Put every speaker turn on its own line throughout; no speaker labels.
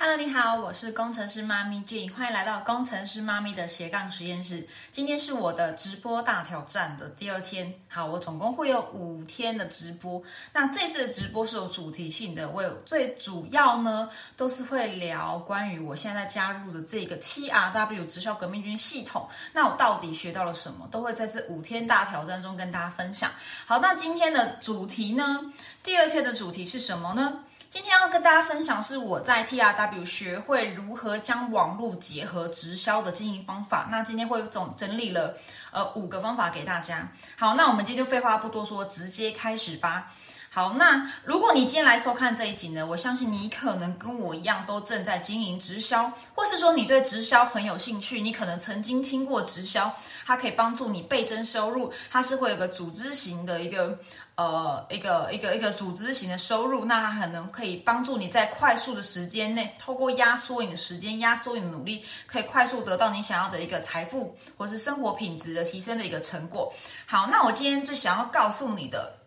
Hello，你好，我是工程师妈咪 G，欢迎来到工程师妈咪的斜杠实验室。今天是我的直播大挑战的第二天，好，我总共会有五天的直播。那这次的直播是有主题性的，我有最主要呢都是会聊关于我现在加入的这个 TRW 直销革命军系统。那我到底学到了什么，都会在这五天大挑战中跟大家分享。好，那今天的主题呢，第二天的主题是什么呢？今天要跟大家分享是我在 TRW 学会如何将网络结合直销的经营方法。那今天会总整理了呃五个方法给大家。好，那我们今天就废话不多说，直接开始吧。好，那如果你今天来收看这一集呢，我相信你可能跟我一样都正在经营直销，或是说你对直销很有兴趣，你可能曾经听过直销，它可以帮助你倍增收入，它是会有个组织型的一个。呃，一个一个一个组织型的收入，那它可能可以帮助你在快速的时间内，透过压缩你的时间、压缩你的努力，可以快速得到你想要的一个财富或是生活品质的提升的一个成果。好，那我今天最想要告诉你的，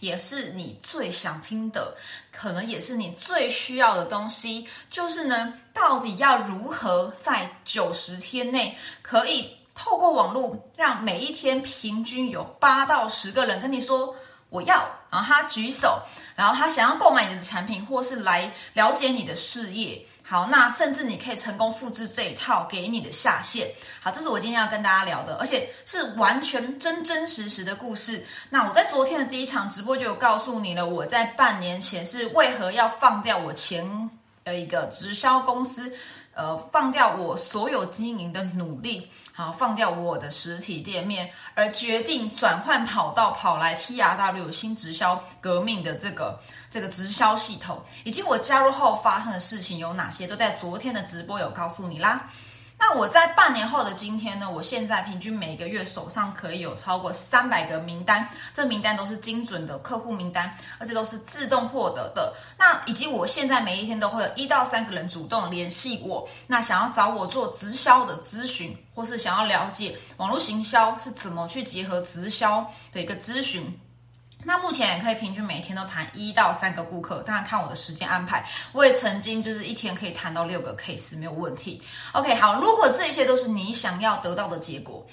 也是你最想听的，可能也是你最需要的东西，就是呢，到底要如何在九十天内可以透过网络，让每一天平均有八到十个人跟你说。我要，然后他举手，然后他想要购买你的产品，或是来了解你的事业。好，那甚至你可以成功复制这一套给你的下线。好，这是我今天要跟大家聊的，而且是完全真真实实的故事。那我在昨天的第一场直播就有告诉你了，我在半年前是为何要放掉我前的一个直销公司。呃，放掉我所有经营的努力，好，放掉我的实体店面，而决定转换跑道，跑来 TRW 新直销革命的这个这个直销系统，以及我加入后发生的事情有哪些，都在昨天的直播有告诉你啦。那我在半年后的今天呢？我现在平均每个月手上可以有超过三百个名单，这名单都是精准的客户名单，而且都是自动获得的。那以及我现在每一天都会有一到三个人主动联系我，那想要找我做直销的咨询，或是想要了解网络行销是怎么去结合直销的一个咨询。那目前也可以平均每天都谈一到三个顾客，当然看我的时间安排，我也曾经就是一天可以谈到六个 case 没有问题。OK，好，如果这些都是你想要得到的结果，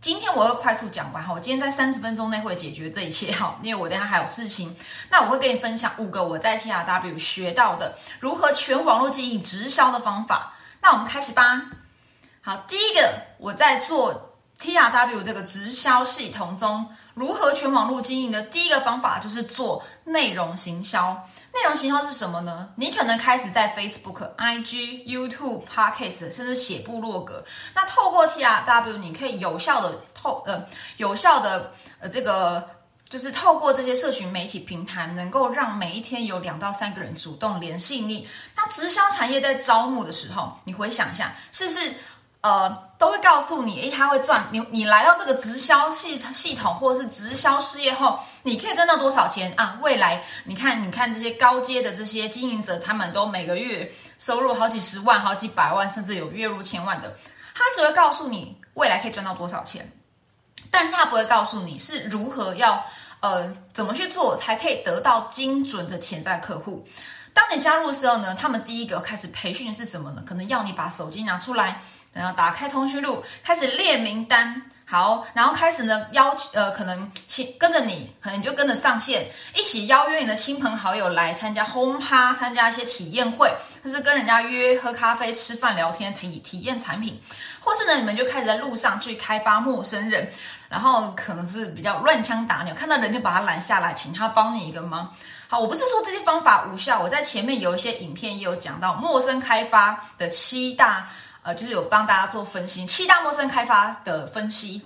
今天我会快速讲完哈，我今天在三十分钟内会解决这一切哈，因为我等下还有事情。那我会跟你分享五个我在 TRW 学到的如何全网络经营直销的方法。那我们开始吧。好，第一个我在做 TRW 这个直销系统中。如何全网络经营的第一个方法就是做内容行销。内容行销是什么呢？你可能开始在 Facebook、IG、YouTube、Podcast，甚至写部落格。那透过 TRW，你可以有效的透呃有效的呃这个就是透过这些社群媒体平台，能够让每一天有两到三个人主动联系你。那直销产业在招募的时候，你回想一下，是不是？呃，都会告诉你，诶，他会赚。你你来到这个直销系系统或者是直销事业后，你可以赚到多少钱啊？未来你看，你看这些高阶的这些经营者，他们都每个月收入好几十万、好几百万，甚至有月入千万的。他只会告诉你未来可以赚到多少钱，但是他不会告诉你是如何要呃怎么去做才可以得到精准的潜在客户。当你加入的时候呢，他们第一个开始培训是什么呢？可能要你把手机拿出来。然后打开通讯录，开始列名单。好，然后开始呢邀呃，可能亲跟着你，可能就跟着上线，一起邀约你的亲朋好友来参加轰趴，参加一些体验会，或是跟人家约喝咖啡、吃饭、聊天，体体验产品，或是呢，你们就开始在路上去开发陌生人，然后可能是比较乱枪打鸟，看到人就把他拦下来，请他帮你一个忙。好，我不是说这些方法无效，我在前面有一些影片也有讲到陌生开发的七大。呃，就是有帮大家做分析，七大陌生开发的分析，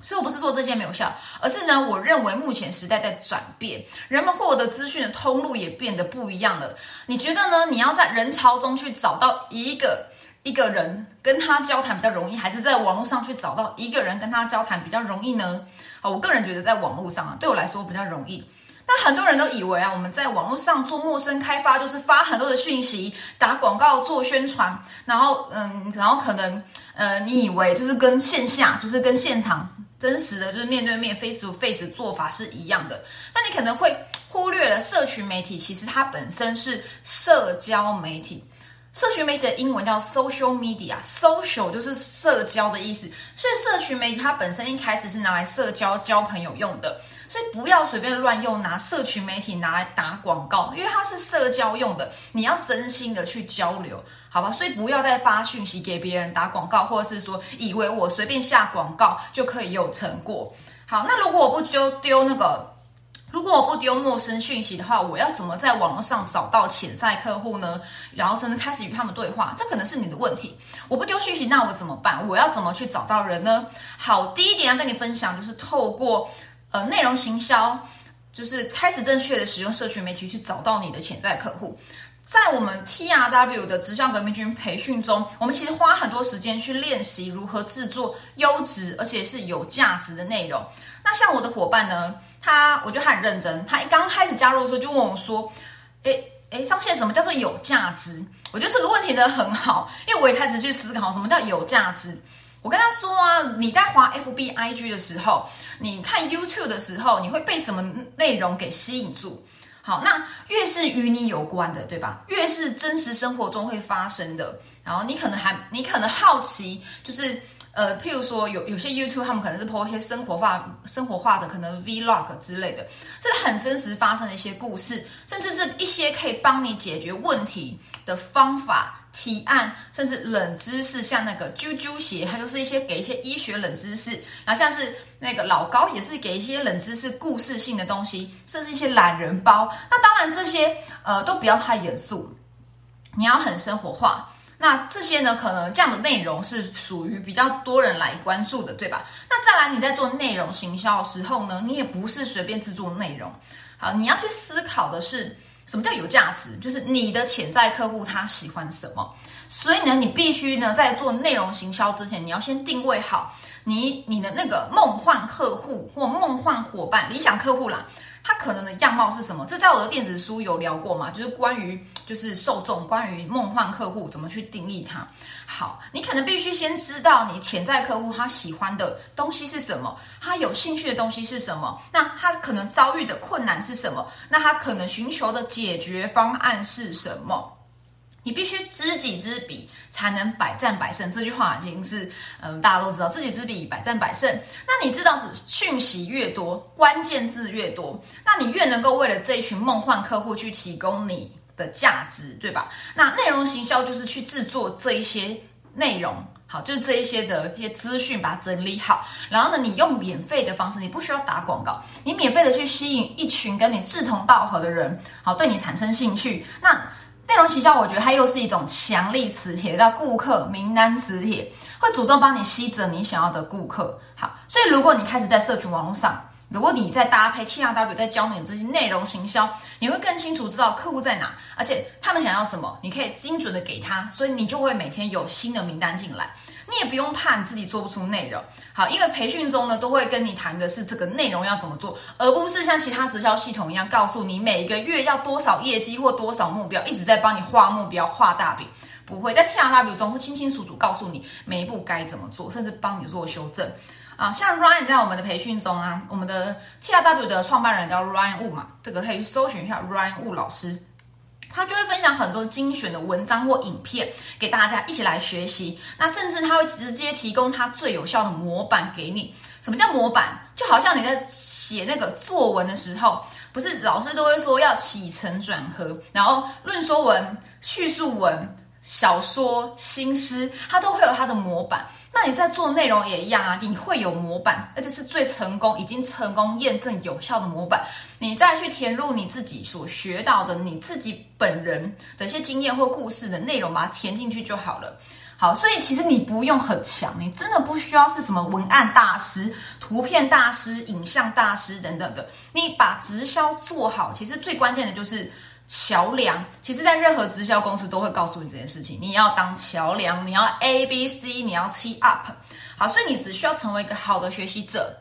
所以我不是说这些没有效，而是呢，我认为目前时代在转变，人们获得资讯的通路也变得不一样了。你觉得呢？你要在人潮中去找到一个一个人跟他交谈比较容易，还是在网络上去找到一个人跟他交谈比较容易呢？啊，我个人觉得在网络上啊，对我来说比较容易。那很多人都以为啊，我们在网络上做陌生开发，就是发很多的讯息、打广告、做宣传，然后嗯，然后可能呃，你以为就是跟线下，就是跟现场真实的就是面对面 face to face 做法是一样的。那你可能会忽略了社群媒体，其实它本身是社交媒体。社群媒体的英文叫 social media，social 就是社交的意思，所以社群媒体它本身一开始是拿来社交、交朋友用的，所以不要随便乱用拿社群媒体拿来打广告，因为它是社交用的，你要真心的去交流，好吧？所以不要再发讯息给别人打广告，或者是说以为我随便下广告就可以有成果。好，那如果我不丢丢那个。如果我不丢陌生讯息的话，我要怎么在网络上找到潜在客户呢？然后甚至开始与他们对话，这可能是你的问题。我不丢讯息，那我怎么办？我要怎么去找到人呢？好，第一点要跟你分享，就是透过呃内容行销，就是开始正确的使用社群媒体去找到你的潜在客户。在我们 T R W 的直销革命军培训中，我们其实花很多时间去练习如何制作优质而且是有价值的内容。那像我的伙伴呢？他，我觉得他很认真。他一刚开始加入的时候就问我说：“诶诶，上线什么叫做有价值？”我觉得这个问题呢很好，因为我也开始去思考什么叫有价值。我跟他说啊，你在滑 FB IG 的时候，你看 YouTube 的时候，你会被什么内容给吸引住？好，那越是与你有关的，对吧？越是真实生活中会发生的，然后你可能还，你可能好奇，就是。呃，譬如说有有些 YouTube 他们可能是播一些生活化、生活化的，可能 Vlog 之类的，这是很真实发生的一些故事，甚至是一些可以帮你解决问题的方法、提案，甚至冷知识，像那个啾啾鞋，它就是一些给一些医学冷知识，然后像是那个老高也是给一些冷知识、故事性的东西，甚至一些懒人包。那当然这些呃都不要太严肃，你要很生活化。那这些呢，可能这样的内容是属于比较多人来关注的，对吧？那再来，你在做内容行销的时候呢，你也不是随便制作内容，好，你要去思考的是什么叫有价值，就是你的潜在客户他喜欢什么。所以呢，你必须呢，在做内容行销之前，你要先定位好你你的那个梦幻客户或梦幻伙伴、理想客户啦。他可能的样貌是什么？这在我的电子书有聊过嘛？就是关于就是受众，关于梦幻客户怎么去定义它。好，你可能必须先知道你潜在客户他喜欢的东西是什么，他有兴趣的东西是什么，那他可能遭遇的困难是什么？那他可能寻求的解决方案是什么？你必须知己知彼，才能百战百胜。这句话已经是，嗯，大家都知道，知己知彼，百战百胜。那你知道，讯息越多，关键字越多，那你越能够为了这一群梦幻客户去提供你的价值，对吧？那内容行销就是去制作这一些内容，好，就是这一些的一些资讯，把它整理好。然后呢，你用免费的方式，你不需要打广告，你免费的去吸引一群跟你志同道合的人，好，对你产生兴趣。那内容营销，我觉得它又是一种强力磁铁，叫顾客名单磁铁，会主动帮你吸着你想要的顾客。好，所以如果你开始在社群网络上，如果你在搭配 T R W 在教你这些内容行销，你会更清楚知道客户在哪，而且他们想要什么，你可以精准的给他，所以你就会每天有新的名单进来。你也不用怕你自己做不出内容，好，因为培训中呢都会跟你谈的是这个内容要怎么做，而不是像其他直销系统一样告诉你每一个月要多少业绩或多少目标，一直在帮你画目标、画大饼。不会在 T R W 中会清清楚楚告诉你每一步该怎么做，甚至帮你做修正。啊，像 Ryan 在我们的培训中啊，我们的 T R W 的创办人叫 Ryan Wu 嘛，这个可以去搜寻一下 Ryan Wu 老师。他就会分享很多精选的文章或影片给大家一起来学习。那甚至他会直接提供他最有效的模板给你。什么叫模板？就好像你在写那个作文的时候，不是老师都会说要起承转合，然后论说文、叙述文、小说、新诗，它都会有它的模板。那你在做内容也一样啊，你会有模板，而且是最成功、已经成功验证有效的模板，你再去填入你自己所学到的、你自己本人的一些经验或故事的内容，把它填进去就好了。好，所以其实你不用很强，你真的不需要是什么文案大师、图片大师、影像大师等等的，你把直销做好，其实最关键的就是。桥梁，其实，在任何直销公司都会告诉你这件事情。你要当桥梁，你要 A B C，你要 T up。好，所以你只需要成为一个好的学习者。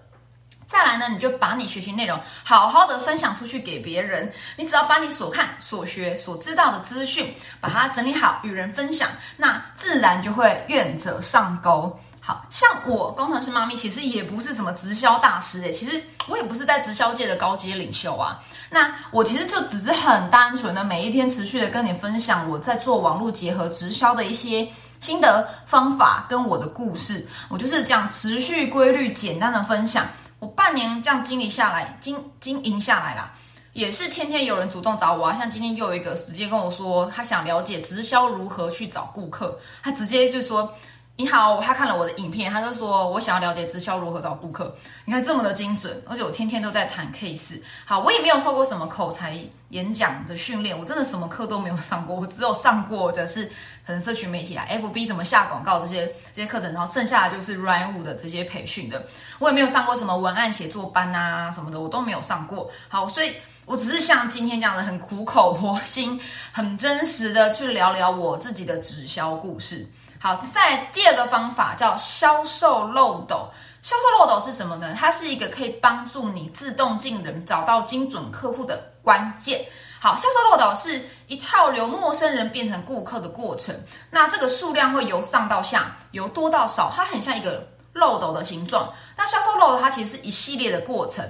再来呢，你就把你学习内容好好的分享出去给别人。你只要把你所看、所学、所知道的资讯，把它整理好，与人分享，那自然就会愿者上钩。好像我工程师妈咪其实也不是什么直销大师诶，其实我也不是在直销界的高阶领袖啊。那我其实就只是很单纯的每一天持续的跟你分享我在做网络结合直销的一些心得方法跟我的故事。我就是这样持续规律简单的分享。我半年这样经历下来，经经营下来啦，也是天天有人主动找我啊。像今天又有一个直接跟我说，他想了解直销如何去找顾客，他直接就说。你好，他看了我的影片，他就说我想要了解直销如何找顾客。你看这么的精准，而且我天天都在谈 case。好，我也没有受过什么口才演讲的训练，我真的什么课都没有上过，我只有上过的是可能社群媒体啊，FB 怎么下广告这些这些课程，然后剩下的就是软物的这些培训的。我也没有上过什么文案写作班啊什么的，我都没有上过。好，所以我只是像今天这样的很苦口婆心、很真实的去聊聊我自己的直销故事。好，在第二个方法叫销售漏斗。销售漏斗是什么呢？它是一个可以帮助你自动进人、找到精准客户的关键。好，销售漏斗是一套由陌生人变成顾客的过程。那这个数量会由上到下，由多到少，它很像一个漏斗的形状。那销售漏斗它其实是一系列的过程。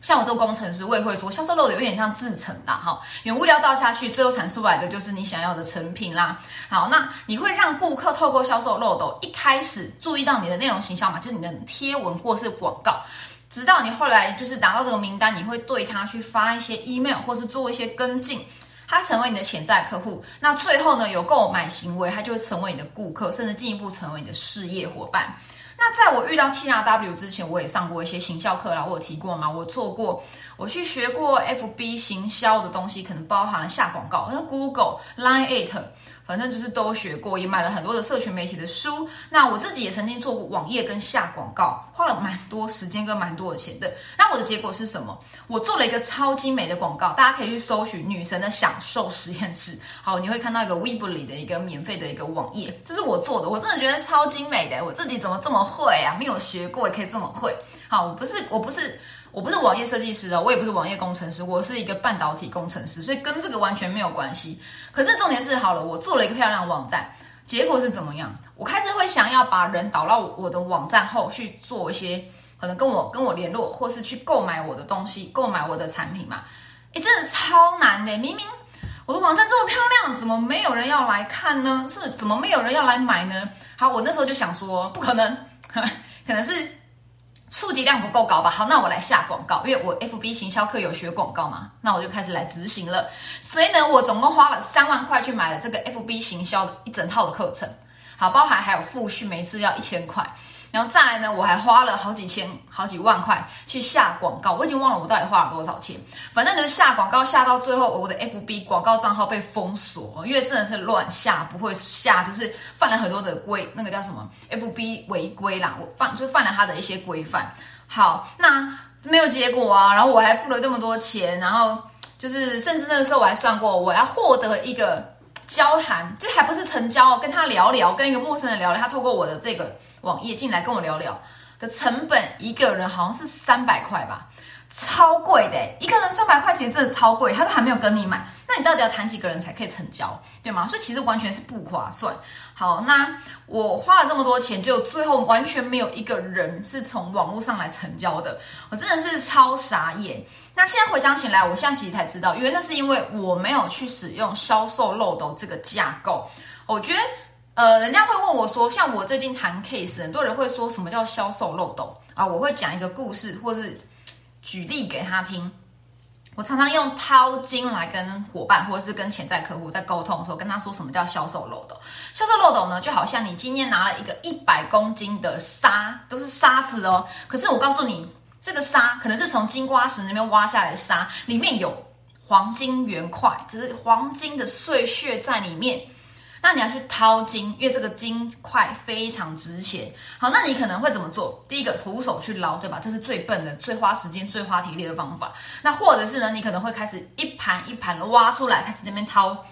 像我这个工程师，我也会说，销售漏斗有点像制成啦，哈，原物料倒下去，最后产出来的就是你想要的成品啦。好，那你会让顾客透过销售漏斗一开始注意到你的内容形象嘛，就你的贴文或是广告，直到你后来就是拿到这个名单，你会对他去发一些 email 或是做一些跟进，他成为你的潜在客户。那最后呢，有购买行为，他就会成为你的顾客，甚至进一步成为你的事业伙伴。那在我遇到 T R W 之前，我也上过一些行销课啦。我有提过吗？我做过，我去学过 F B 行销的东西，可能包含了下广告，像 Google、Line It。反正就是都学过，也买了很多的社群媒体的书。那我自己也曾经做过网页跟下广告，花了蛮多时间跟蛮多的钱的。那我的结果是什么？我做了一个超精美的广告，大家可以去搜寻“女神的享受实验室”。好，你会看到一个 Weebly 的一个免费的一个网页，这是我做的，我真的觉得超精美的。我自己怎么这么会啊？没有学过也可以这么会。好，我不是，我不是。我不是网页设计师哦，我也不是网页工程师，我是一个半导体工程师，所以跟这个完全没有关系。可是重点是，好了，我做了一个漂亮网站，结果是怎么样？我开始会想要把人导到我的网站后去做一些可能跟我跟我联络，或是去购买我的东西，购买我的产品嘛？诶，真的超难的！明明我的网站这么漂亮，怎么没有人要来看呢？是怎么没有人要来买呢？好，我那时候就想说，不可能，可能是。触及量不够高吧？好，那我来下广告，因为我 FB 行销课有学广告嘛，那我就开始来执行了。所以呢，我总共花了三万块去买了这个 FB 行销的一整套的课程，好，包含还有复训，每次要一千块。然后再来呢，我还花了好几千、好几万块去下广告，我已经忘了我到底花了多少钱。反正就是下广告下到最后，我的 FB 广告账号被封锁，因为真的是乱下，不会下，就是犯了很多的规，那个叫什么 FB 违规啦，我犯就犯了他的一些规范。好，那没有结果啊，然后我还付了这么多钱，然后就是甚至那个时候我还算过，我要获得一个交谈，就还不是成交，跟他聊聊，跟一个陌生人聊聊，他透过我的这个。网页进来跟我聊聊的成本，一个人好像是三百块吧，超贵的，一个人三百块钱真的超贵，他都还没有跟你买，那你到底要谈几个人才可以成交，对吗？所以其实完全是不划算。好，那我花了这么多钱，就最后完全没有一个人是从网络上来成交的，我真的是超傻眼。那现在回想起来，我现在其实才知道，因为那是因为我没有去使用销售漏斗这个架构，我觉得。呃，人家会问我说，像我最近谈 case，很多人会说什么叫销售漏斗啊？我会讲一个故事，或是举例给他听。我常常用掏金来跟伙伴或者是跟潜在客户在沟通的时候，跟他说什么叫销售漏斗。销售漏斗呢，就好像你今天拿了一个一百公斤的沙，都是沙子哦。可是我告诉你，这个沙可能是从金瓜石那边挖下来的沙，里面有黄金元块，就是黄金的碎屑在里面。那你要去掏金，因为这个金块非常值钱。好，那你可能会怎么做？第一个，徒手去捞，对吧？这是最笨的、最花时间、最花体力的方法。那或者是呢，你可能会开始一盘一盘的挖出来，开始那边掏，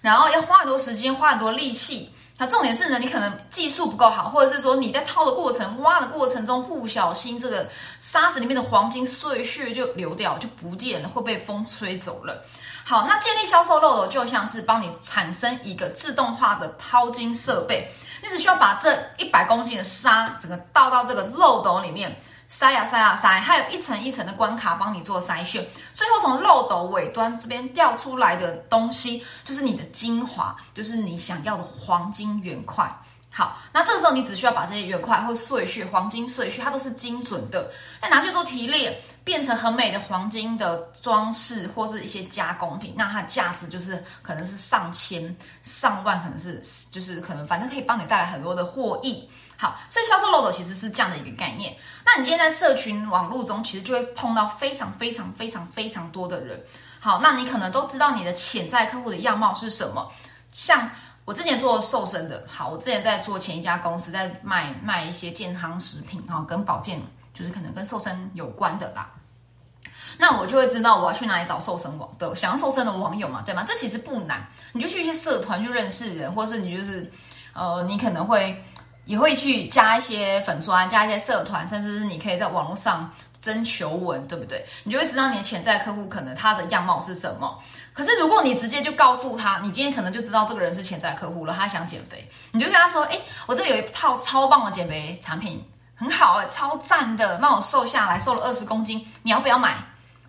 然后要花很多时间、花很多力气。那重点是呢，你可能技术不够好，或者是说你在掏的过程、挖的过程中不小心，这个沙子里面的黄金碎屑就流掉、就不见了，会被风吹走了。好，那建立销售漏斗就像是帮你产生一个自动化的掏金设备。你只需要把这一百公斤的沙整个倒到这个漏斗里面。筛呀筛呀筛，还有一层一层的关卡帮你做筛选，最后从漏斗尾端这边掉出来的东西，就是你的精华，就是你想要的黄金圆块。好，那这个时候你只需要把这些圆块或碎屑、黄金碎屑，它都是精准的，再拿去做提炼，变成很美的黄金的装饰或是一些加工品，那它的价值就是可能是上千、上万，可能是就是可能反正可以帮你带来很多的获益。好，所以销售漏斗其实是这样的一个概念。那你今天在社群网络中，其实就会碰到非常非常非常非常多的人。好，那你可能都知道你的潜在客户的样貌是什么。像我之前做瘦身的，好，我之前在做前一家公司，在卖卖一些健康食品，哈，跟保健，就是可能跟瘦身有关的啦。那我就会知道我要去哪里找瘦身网的想要瘦身的网友嘛，对吗？这其实不难，你就去一些社团去认识人，或是你就是呃，你可能会。也会去加一些粉砖，加一些社团，甚至是你可以在网络上征求文，对不对？你就会知道你的潜在客户可能他的样貌是什么。可是如果你直接就告诉他，你今天可能就知道这个人是潜在客户了，他想减肥，你就跟他说：“哎，我这有一套超棒的减肥产品，很好哎，超赞的，帮我瘦下来，瘦了二十公斤，你要不要买？”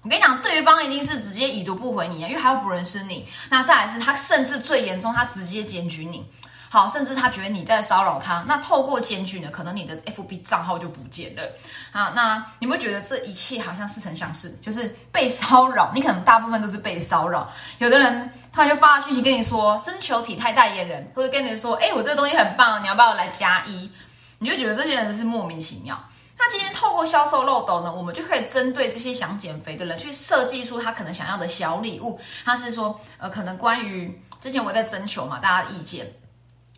我跟你讲，对方一定是直接已读不回你，因为他又不认识你。那再来是他甚至最严重，他直接检举你。好，甚至他觉得你在骚扰他，那透过检举呢，可能你的 FB 账号就不见了。啊，那你会觉得这一切好像似曾相识，就是被骚扰，你可能大部分都是被骚扰。有的人突然就发讯息跟你说，征求体态代言人，或者跟你说，哎，我这个东西很棒，你要不要来加一？你就觉得这些人是莫名其妙。那今天透过销售漏斗呢，我们就可以针对这些想减肥的人，去设计出他可能想要的小礼物。他是说，呃，可能关于之前我在征求嘛，大家意见。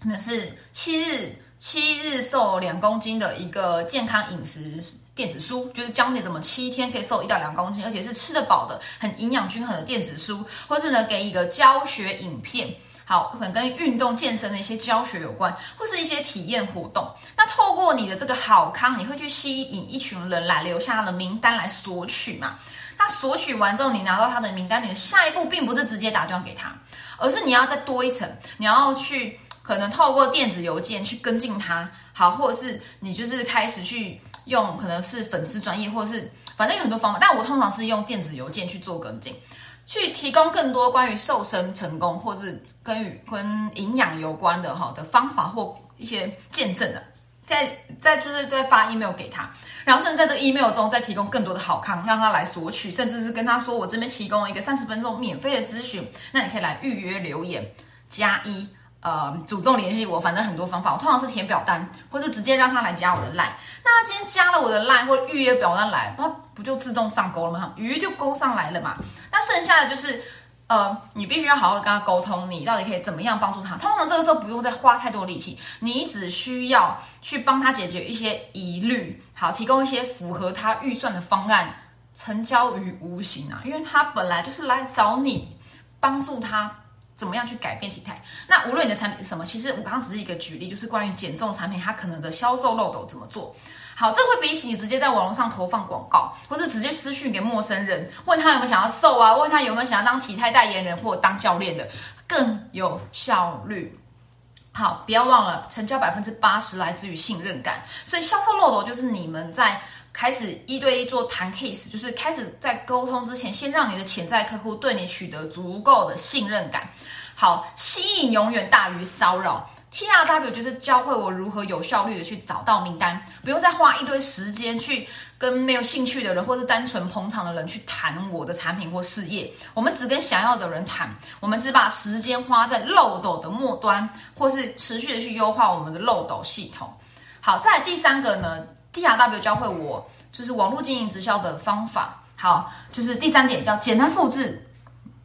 那是七日七日瘦两公斤的一个健康饮食电子书，就是教你怎么七天可以瘦一到两公斤，而且是吃得饱的、很营养均衡的电子书，或是呢给一个教学影片，好，可能跟运动健身的一些教学有关，或是一些体验活动。那透过你的这个好康，你会去吸引一群人来留下他的名单来索取嘛？那索取完之后，你拿到他的名单，你的下一步并不是直接打电话给他，而是你要再多一层，你要去。可能透过电子邮件去跟进他，好，或者是你就是开始去用，可能是粉丝专业，或者是反正有很多方法。但我通常是用电子邮件去做跟进，去提供更多关于瘦身成功，或是跟与跟营养有关的哈的方法或一些见证的，再再就是再发 email 给他，然后甚至在这个 email 中再提供更多的好康，让他来索取，甚至是跟他说我这边提供一个三十分钟免费的咨询，那你可以来预约留言加一。呃，主动联系我，反正很多方法。我通常是填表单，或者直接让他来加我的 line。那他今天加了我的 line 或者预约表单来，他不就自动上钩了吗？鱼就勾上来了嘛。那剩下的就是，呃，你必须要好好跟他沟通，你到底可以怎么样帮助他。通常这个时候不用再花太多力气，你只需要去帮他解决一些疑虑，好，提供一些符合他预算的方案，成交于无形啊。因为他本来就是来找你帮助他。怎么样去改变体态？那无论你的产品是什么，其实我刚刚只是一个举例，就是关于减重产品，它可能的销售漏斗怎么做好？这会比起你直接在网络上投放广告，或者直接私讯给陌生人，问他有没有想要瘦啊，问他有没有想要当体态代言人或当教练的，更有效率。好，不要忘了，成交百分之八十来自于信任感，所以销售漏斗就是你们在。开始一对一做谈 case，就是开始在沟通之前，先让你的潜在客户对你取得足够的信任感。好，吸引永远大于骚扰。T R W 就是教会我如何有效率的去找到名单，不用再花一堆时间去跟没有兴趣的人，或是单纯捧场的人去谈我的产品或事业。我们只跟想要的人谈，我们只把时间花在漏斗的末端，或是持续的去优化我们的漏斗系统。好，再第三个呢？T R W 教会我就是网络经营直销的方法。好，就是第三点叫简单复制。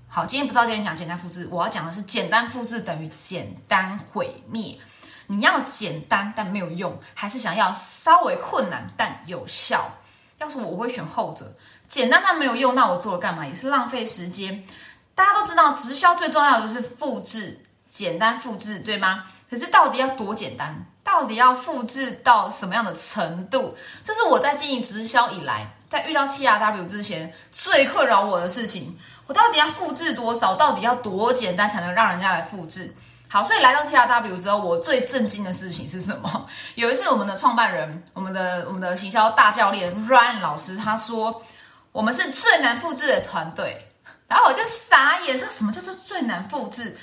好，今天不知道今天讲简单复制，我要讲的是简单复制等于简单毁灭。你要简单但没有用，还是想要稍微困难但有效？要是我，我会选后者。简单但没有用，那我做了干嘛？也是浪费时间。大家都知道，直销最重要的就是复制，简单复制，对吗？可是到底要多简单？到底要复制到什么样的程度？这是我在经营直销以来，在遇到 T R W 之前最困扰我的事情。我到底要复制多少？到底要多简单才能让人家来复制？好，所以来到 T R W 之后，我最震惊的事情是什么？有一次，我们的创办人，我们的我们的行销大教练 Ryan 老师，他说我们是最难复制的团队，然后我就傻眼，说什么叫做最难复制？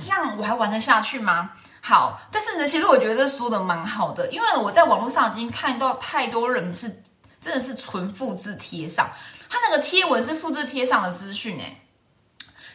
这样我还玩得下去吗？好，但是呢，其实我觉得这说的蛮好的，因为我在网络上已经看到太多人是真的是纯复制贴上，他那个贴文是复制贴上的资讯，哎。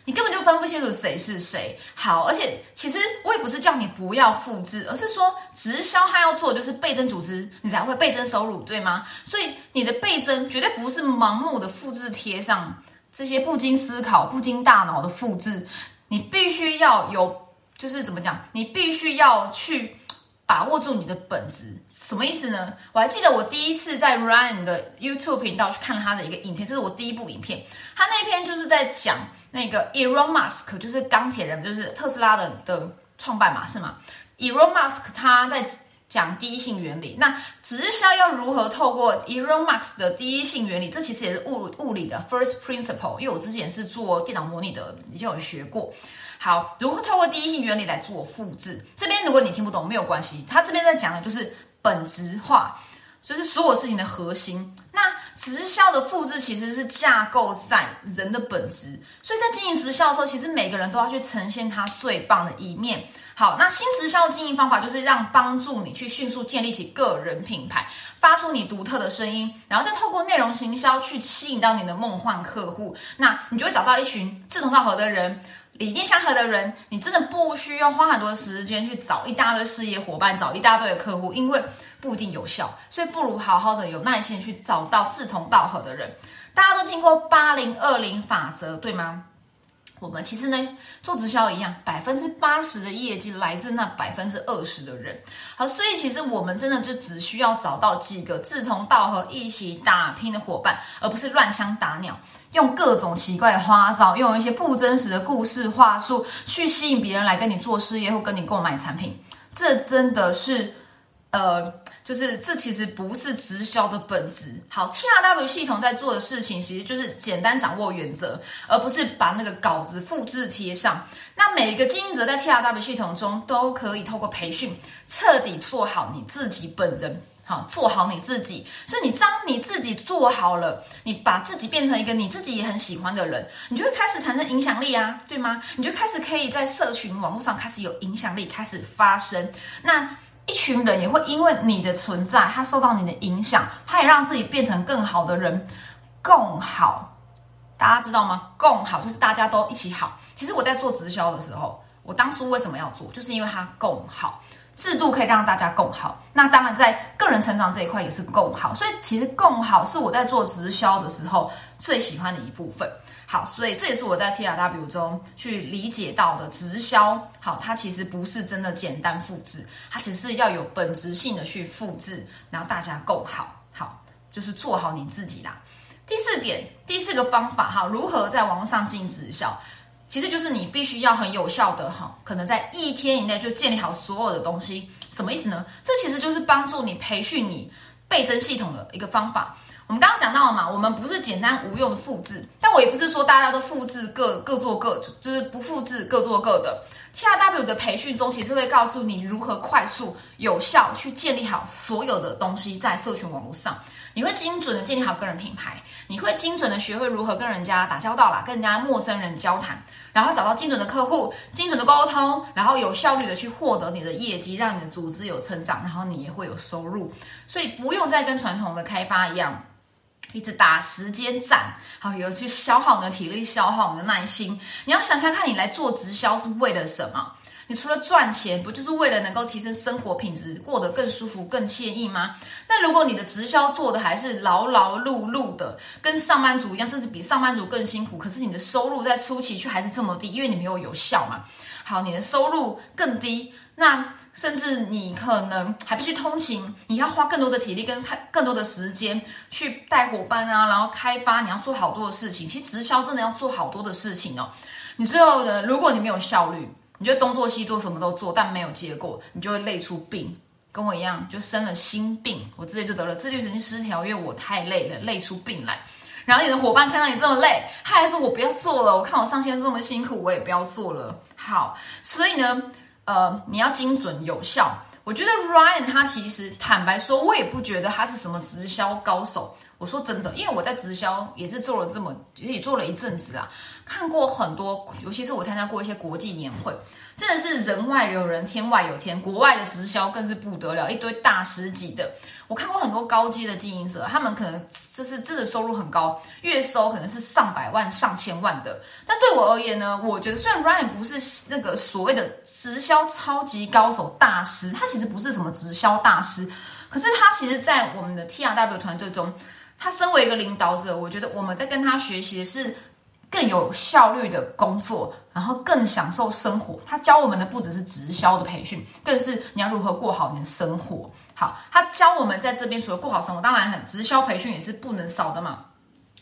你根本就分不清楚谁是谁。好，而且其实我也不是叫你不要复制，而是说直销它要做就是倍增组织，你才会倍增收入，对吗？所以你的倍增绝对不是盲目的复制贴上这些不经思考、不经大脑的复制，你必须要有，就是怎么讲？你必须要去把握住你的本质。什么意思呢？我还记得我第一次在 Ryan 的 YouTube 频道去看了他的一个影片，这是我第一部影片，他那篇就是在讲。那个 Elon Musk 就是钢铁人，就是特斯拉的的创办嘛，是吗？Elon Musk 他在讲第一性原理，那直销要如何透过 Elon Musk 的第一性原理？这其实也是物物理的 first principle，因为我之前是做电脑模拟的，已经有学过。好，如何透过第一性原理来做复制？这边如果你听不懂没有关系，他这边在讲的就是本质化。就是所有事情的核心。那直销的复制其实是架构在人的本质，所以在经营直销的时候，其实每个人都要去呈现他最棒的一面。好，那新直销经营方法就是让帮助你去迅速建立起个人品牌，发出你独特的声音，然后再透过内容行销去吸引到你的梦幻客户。那你就会找到一群志同道合的人。理念相合的人，你真的不需要花很多时间去找一大堆事业伙伴，找一大堆的客户，因为不一定有效。所以不如好好的有耐心去找到志同道合的人。大家都听过八零二零法则，对吗？我们其实呢做直销一样，百分之八十的业绩来自那百分之二十的人。好，所以其实我们真的就只需要找到几个志同道合、一起打拼的伙伴，而不是乱枪打鸟。用各种奇怪的花招，用一些不真实的故事话术去吸引别人来跟你做事业或跟你购买产品，这真的是，呃，就是这其实不是直销的本质。好，T R W 系统在做的事情其实就是简单掌握原则，而不是把那个稿子复制贴上。那每一个经营者在 T R W 系统中都可以透过培训，彻底做好你自己本人。好，做好你自己。所以你当你自己做好了，你把自己变成一个你自己也很喜欢的人，你就会开始产生影响力啊，对吗？你就开始可以在社群网络上开始有影响力，开始发声。那一群人也会因为你的存在，他受到你的影响，他也让自己变成更好的人，更好。大家知道吗？共好就是大家都一起好。其实我在做直销的时候，我当初为什么要做，就是因为它共好。制度可以让大家共好，那当然在个人成长这一块也是共好，所以其实共好是我在做直销的时候最喜欢的一部分。好，所以这也是我在 T R W 中去理解到的直销。好，它其实不是真的简单复制，它只是要有本质性的去复制，然后大家共好，好就是做好你自己啦。第四点，第四个方法哈，如何在网络上进直销？其实就是你必须要很有效的哈，可能在一天以内就建立好所有的东西，什么意思呢？这其实就是帮助你培训你倍增系统的一个方法。我们刚刚讲到了嘛，我们不是简单无用的复制，但我也不是说大家都复制各各做各，就是不复制各做各的。T R W 的培训中，其实会告诉你如何快速有效去建立好所有的东西在社群网络上。你会精准的建立好个人品牌，你会精准的学会如何跟人家打交道啦，跟人家陌生人交谈，然后找到精准的客户，精准的沟通，然后有效率的去获得你的业绩，让你的组织有成长，然后你也会有收入。所以不用再跟传统的开发一样，一直打时间战，好，有去消耗你的体力，消耗你的耐心。你要想想看，你来做直销是为了什么？你除了赚钱，不就是为了能够提升生活品质，过得更舒服、更惬意吗？那如果你的直销做的还是劳劳碌碌的，跟上班族一样，甚至比上班族更辛苦，可是你的收入在初期却还是这么低，因为你没有有效嘛。好，你的收入更低，那甚至你可能还必须通勤，你要花更多的体力跟开更多的时间去带伙伴啊，然后开发，你要做好多的事情。其实直销真的要做好多的事情哦。你最后呢，如果你没有效率。你就东做西做，什么都做，但没有结果，你就会累出病，跟我一样，就生了心病。我直接就得了自律神经失调，因为我太累了，累出病来。然后你的伙伴看到你这么累，他还说我不要做了。我看我上线这么辛苦，我也不要做了。好，所以呢，呃，你要精准有效。我觉得 Ryan 他其实坦白说，我也不觉得他是什么直销高手。我说真的，因为我在直销也是做了这么也做了一阵子啊，看过很多，尤其是我参加过一些国际年会，真的是人外有人，天外有天。国外的直销更是不得了，一堆大师级的。我看过很多高阶的经营者，他们可能就是真的收入很高，月收可能是上百万、上千万的。但对我而言呢，我觉得虽然 Ryan 不是那个所谓的直销超级高手大师，他其实不是什么直销大师，可是他其实，在我们的 T R W 团队中，他身为一个领导者，我觉得我们在跟他学习的是更有效率的工作，然后更享受生活。他教我们的不只是直销的培训，更是你要如何过好你的生活。好，他教我们在这边除了过好生活，当然很直销培训也是不能少的嘛。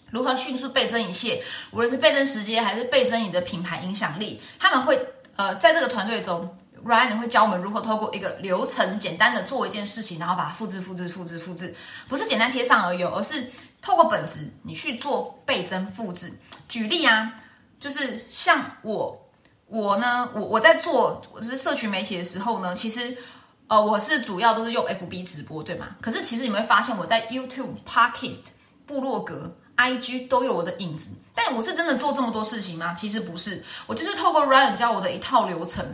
如何迅速倍增一切，无论是倍增时间还是倍增你的品牌影响力，他们会呃在这个团队中，Ryan 会教我们如何透过一个流程简单的做一件事情，然后把它复制、复制、复制、复制，不是简单贴上而已，而是透过本质你去做倍增复制。举例啊，就是像我，我呢，我我在做我是社群媒体的时候呢，其实。呃，我是主要都是用 FB 直播，对吗？可是其实你会发现，我在 YouTube、Podcast、部落格、IG 都有我的影子。但我是真的做这么多事情吗？其实不是，我就是透过 Ryan 教我的一套流程，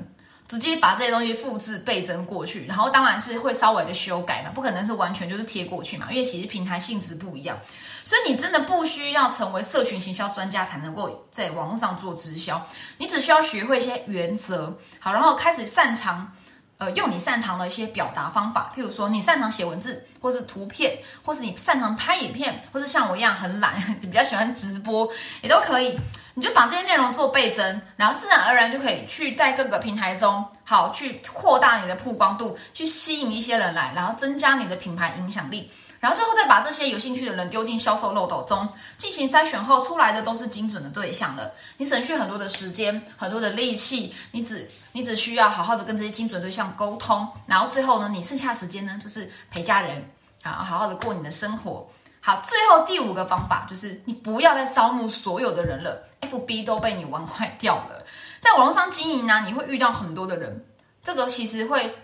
直接把这些东西复制倍增过去，然后当然是会稍微的修改嘛，不可能是完全就是贴过去嘛，因为其实平台性质不一样，所以你真的不需要成为社群行销专家才能够在网络上做直销，你只需要学会一些原则，好，然后开始擅长。呃，用你擅长的一些表达方法，譬如说你擅长写文字，或是图片，或是你擅长拍影片，或是像我一样很懒，比较喜欢直播，也都可以。你就把这些内容做倍增，然后自然而然就可以去在各个平台中，好去扩大你的曝光度，去吸引一些人来，然后增加你的品牌影响力。然后最后再把这些有兴趣的人丢进销售漏斗中进行筛选后，出来的都是精准的对象了。你省去很多的时间，很多的力气，你只你只需要好好的跟这些精准对象沟通。然后最后呢，你剩下时间呢，就是陪家人，啊，好好的过你的生活。好，最后第五个方法就是你不要再招募所有的人了，FB 都被你玩坏掉了。在网络上经营呢，你会遇到很多的人，这个其实会。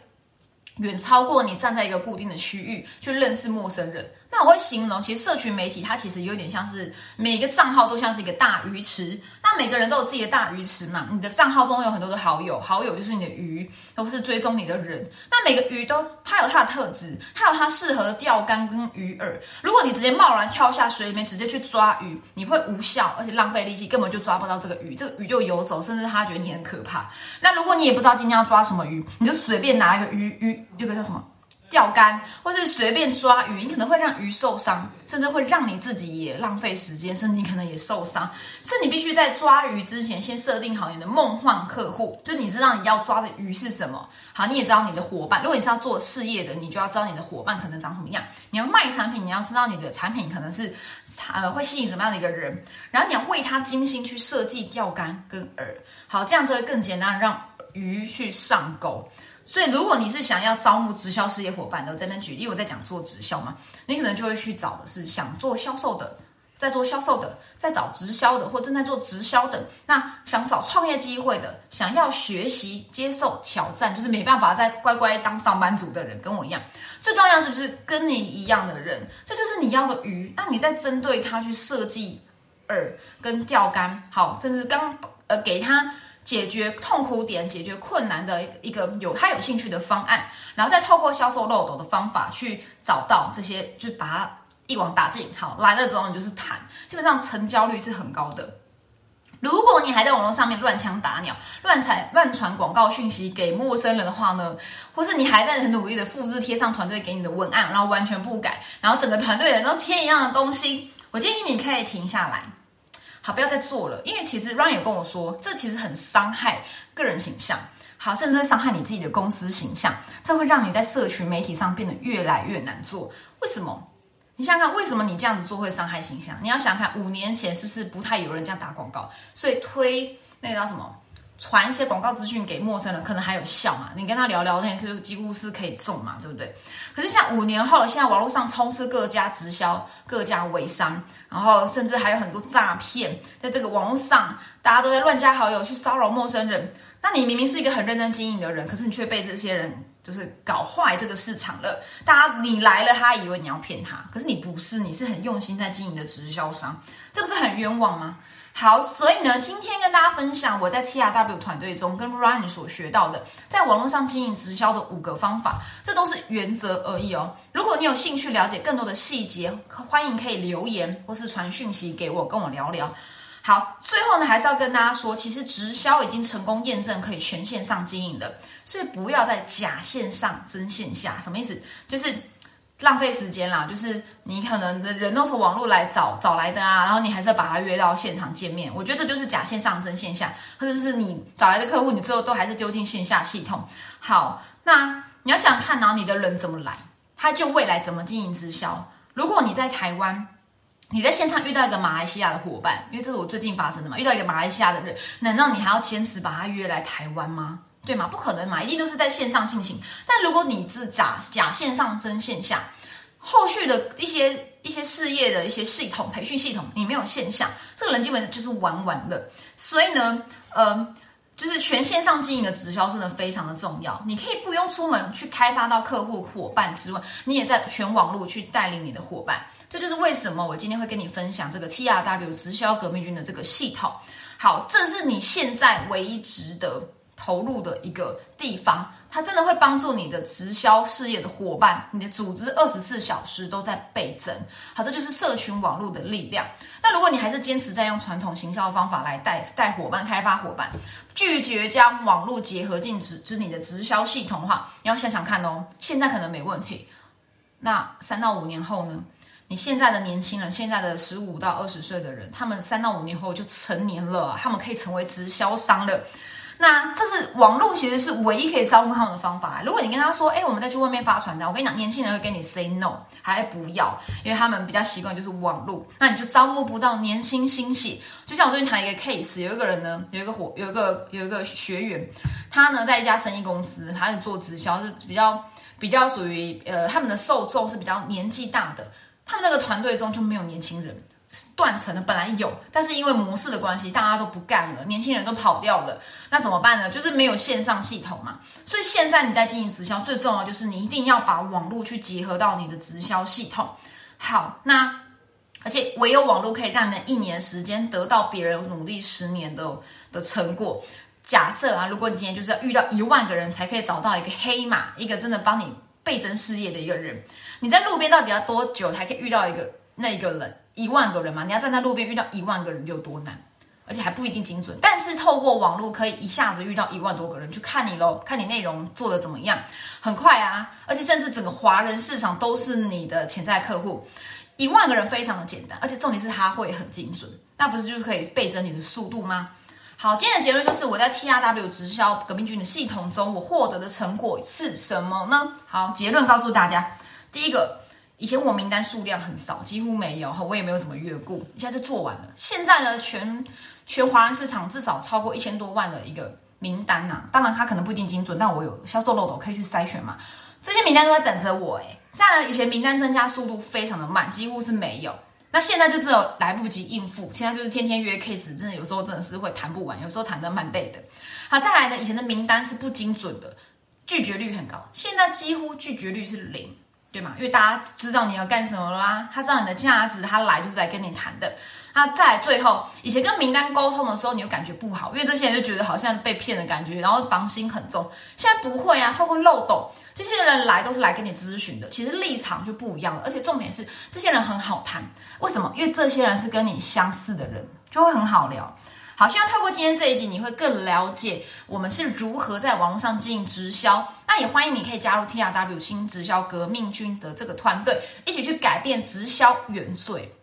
远超过你站在一个固定的区域去认识陌生人。那我会形容，其实社群媒体它其实有点像是每个账号都像是一个大鱼池。那每个人都有自己的大鱼池嘛？你的账号中有很多的好友，好友就是你的鱼，都是追踪你的人。那每个鱼都它有它的特质，它有它适合的钓竿跟鱼饵。如果你直接贸然跳下水里面直接去抓鱼，你会无效，而且浪费力气，根本就抓不到这个鱼，这个鱼就游走，甚至它觉得你很可怕。那如果你也不知道今天要抓什么鱼，你就随便拿一个鱼鱼，那个叫什么？钓竿，或是随便抓鱼，你可能会让鱼受伤，甚至会让你自己也浪费时间，甚至你可能也受伤。所以你必须在抓鱼之前，先设定好你的梦幻客户，就你知道你要抓的鱼是什么。好，你也知道你的伙伴。如果你是要做事业的，你就要知道你的伙伴可能长什么样。你要卖产品，你要知道你的产品可能是呃会吸引什么样的一个人，然后你要为他精心去设计钓竿跟饵。好，这样就会更简单，让鱼去上钩。所以，如果你是想要招募直销事业伙伴的，这边举例，我在讲做直销嘛，你可能就会去找的是想做销售的，在做销售的，在找直销的，或正在做直销的，那想找创业机会的，想要学习、接受挑战，就是没办法再乖乖当上班族的人，跟我一样，最重要是不是跟你一样的人，这就是你要的鱼。那你在针对他去设计饵跟钓竿，好，甚至刚呃给他。解决痛苦点、解决困难的一个有他有兴趣的方案，然后再透过销售漏斗的方法去找到这些，就把它一网打尽。好，来了之后你就是谈，基本上成交率是很高的。如果你还在网络上面乱枪打鸟、乱传乱传广告讯息给陌生人的话呢，或是你还在很努力的复制贴上团队给你的文案，然后完全不改，然后整个团队人都贴一样的东西，我建议你可以停下来。好，不要再做了，因为其实 Ryan 也跟我说，这其实很伤害个人形象，好，甚至会伤害你自己的公司形象，这会让你在社群媒体上变得越来越难做。为什么？你想想看，为什么你这样子做会伤害形象？你要想看，五年前是不是不太有人这样打广告，所以推那个叫什么？传一些广告资讯给陌生人，可能还有效嘛？你跟他聊聊天，就几乎是可以中嘛，对不对？可是像五年后，现在网络上充斥各家直销、各家微商，然后甚至还有很多诈骗，在这个网络上，大家都在乱加好友去骚扰陌生人。那你明明是一个很认真经营的人，可是你却被这些人就是搞坏这个市场了。大家你来了，他以为你要骗他，可是你不是，你是很用心在经营的直销商，这不是很冤枉吗？好，所以呢，今天跟大家分享我在 T R W 团队中跟 Ryan 所学到的，在网络上经营直销的五个方法，这都是原则而已哦。如果你有兴趣了解更多的细节，欢迎可以留言或是传讯息给我，跟我聊聊。好，最后呢，还是要跟大家说，其实直销已经成功验证可以全线上经营的，所以不要在假线上真线下。什么意思？就是。浪费时间啦，就是你可能的人都从网络来找找来的啊，然后你还是要把他约到现场见面。我觉得这就是假线上真线下，或者是你找来的客户，你最后都还是丢进线下系统。好，那你要想看呢，你的人怎么来，他就未来怎么经营直销。如果你在台湾，你在线上遇到一个马来西亚的伙伴，因为这是我最近发生的嘛，遇到一个马来西亚的人，难道你还要坚持把他约来台湾吗？对吗？不可能嘛，一定都是在线上进行。但如果你是假假线上真线下，后续的一些一些事业的一些系统培训系统，你没有线下，这个人基本就是玩玩的。所以呢，呃，就是全线上经营的直销真的非常的重要。你可以不用出门去开发到客户伙伴之外，你也在全网络去带领你的伙伴。这就是为什么我今天会跟你分享这个 T R W 直销革命军的这个系统。好，这是你现在唯一值得。投入的一个地方，它真的会帮助你的直销事业的伙伴，你的组织二十四小时都在倍增。好，这就是社群网络的力量。那如果你还是坚持在用传统行销的方法来带带伙伴、开发伙伴，拒绝将网络结合进直，就是你的直销系统的话，你要想想看哦。现在可能没问题，那三到五年后呢？你现在的年轻人，现在的十五到二十岁的人，他们三到五年后就成年了，他们可以成为直销商了。那这是网络，其实是唯一可以招募他们的方法。如果你跟他说，哎，我们再去外面发传单，我跟你讲，年轻人会跟你 say no，还不要，因为他们比较习惯就是网络，那你就招募不到年轻新血。就像我最近谈一个 case，有一个人呢，有一个伙，有一个有一个学员，他呢在一家生意公司，他是做直销，是比较比较属于呃他们的受众是比较年纪大的，他们那个团队中就没有年轻人。断层的本来有，但是因为模式的关系，大家都不干了，年轻人都跑掉了，那怎么办呢？就是没有线上系统嘛。所以现在你在经营直销，最重要就是你一定要把网络去结合到你的直销系统。好，那而且唯有网络可以让你一年时间得到别人努力十年的的成果。假设啊，如果你今天就是要遇到一万个人才可以找到一个黑马，一个真的帮你倍增事业的一个人，你在路边到底要多久才可以遇到一个那个人？一万个人嘛，你要站在路边遇到一万个人有多难，而且还不一定精准。但是透过网络可以一下子遇到一万多个人，去看你喽，看你内容做的怎么样，很快啊！而且甚至整个华人市场都是你的潜在客户，一万个人非常的简单，而且重点是它会很精准，那不是就是可以倍增你的速度吗？好，今天的结论就是我在 T R W 直销革命军的系统中，我获得的成果是什么呢？好，结论告诉大家，第一个。以前我名单数量很少，几乎没有哈，我也没有什么月雇，一下就做完了。现在呢，全全华人市场至少超过一千多万的一个名单呐，当然它可能不一定精准，但我有销售漏斗可以去筛选嘛。这些名单都在等着我诶。这样呢，以前名单增加速度非常的慢，几乎是没有。那现在就只有来不及应付，现在就是天天约 case，真的有时候真的是会谈不完，有时候谈得蛮累的。好，再来呢，以前的名单是不精准的，拒绝率很高，现在几乎拒绝率是零。对嘛？因为大家知道你要干什么了啦，他知道你的价值，他来就是来跟你谈的。那在最后，以前跟名单沟通的时候，你又感觉不好，因为这些人就觉得好像被骗的感觉，然后防心很重。现在不会啊，透过漏洞，这些人来都是来跟你咨询的，其实立场就不一样了。而且重点是，这些人很好谈，为什么？因为这些人是跟你相似的人，就会很好聊。好，希望透过今天这一集，你会更了解我们是如何在网络上进行直销。那也欢迎你可以加入 T R W 新直销革命军的这个团队，一起去改变直销原罪。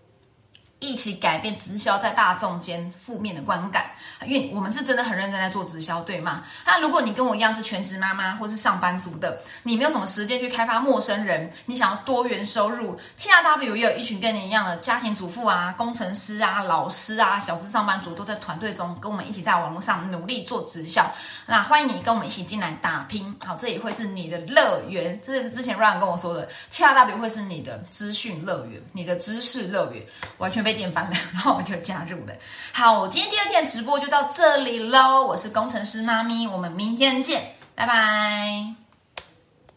一起改变直销在大众间负面的观感，因为我们是真的很认真在做直销，对吗？那如果你跟我一样是全职妈妈或是上班族的，你没有什么时间去开发陌生人，你想要多元收入，T R W 也有一群跟你一样的家庭主妇啊、工程师啊、老师啊、小时上班族都在团队中跟我们一起在网络上努力做直销。那欢迎你跟我们一起进来打拼，好，这也会是你的乐园。这是之前 Ryan 跟我说的，T R W 会是你的资讯乐园，你的知识乐园，完全被。电翻了，然后我就加入了。好，我今天第二天直播就到这里喽。我是工程师妈咪，我们明天见，拜拜。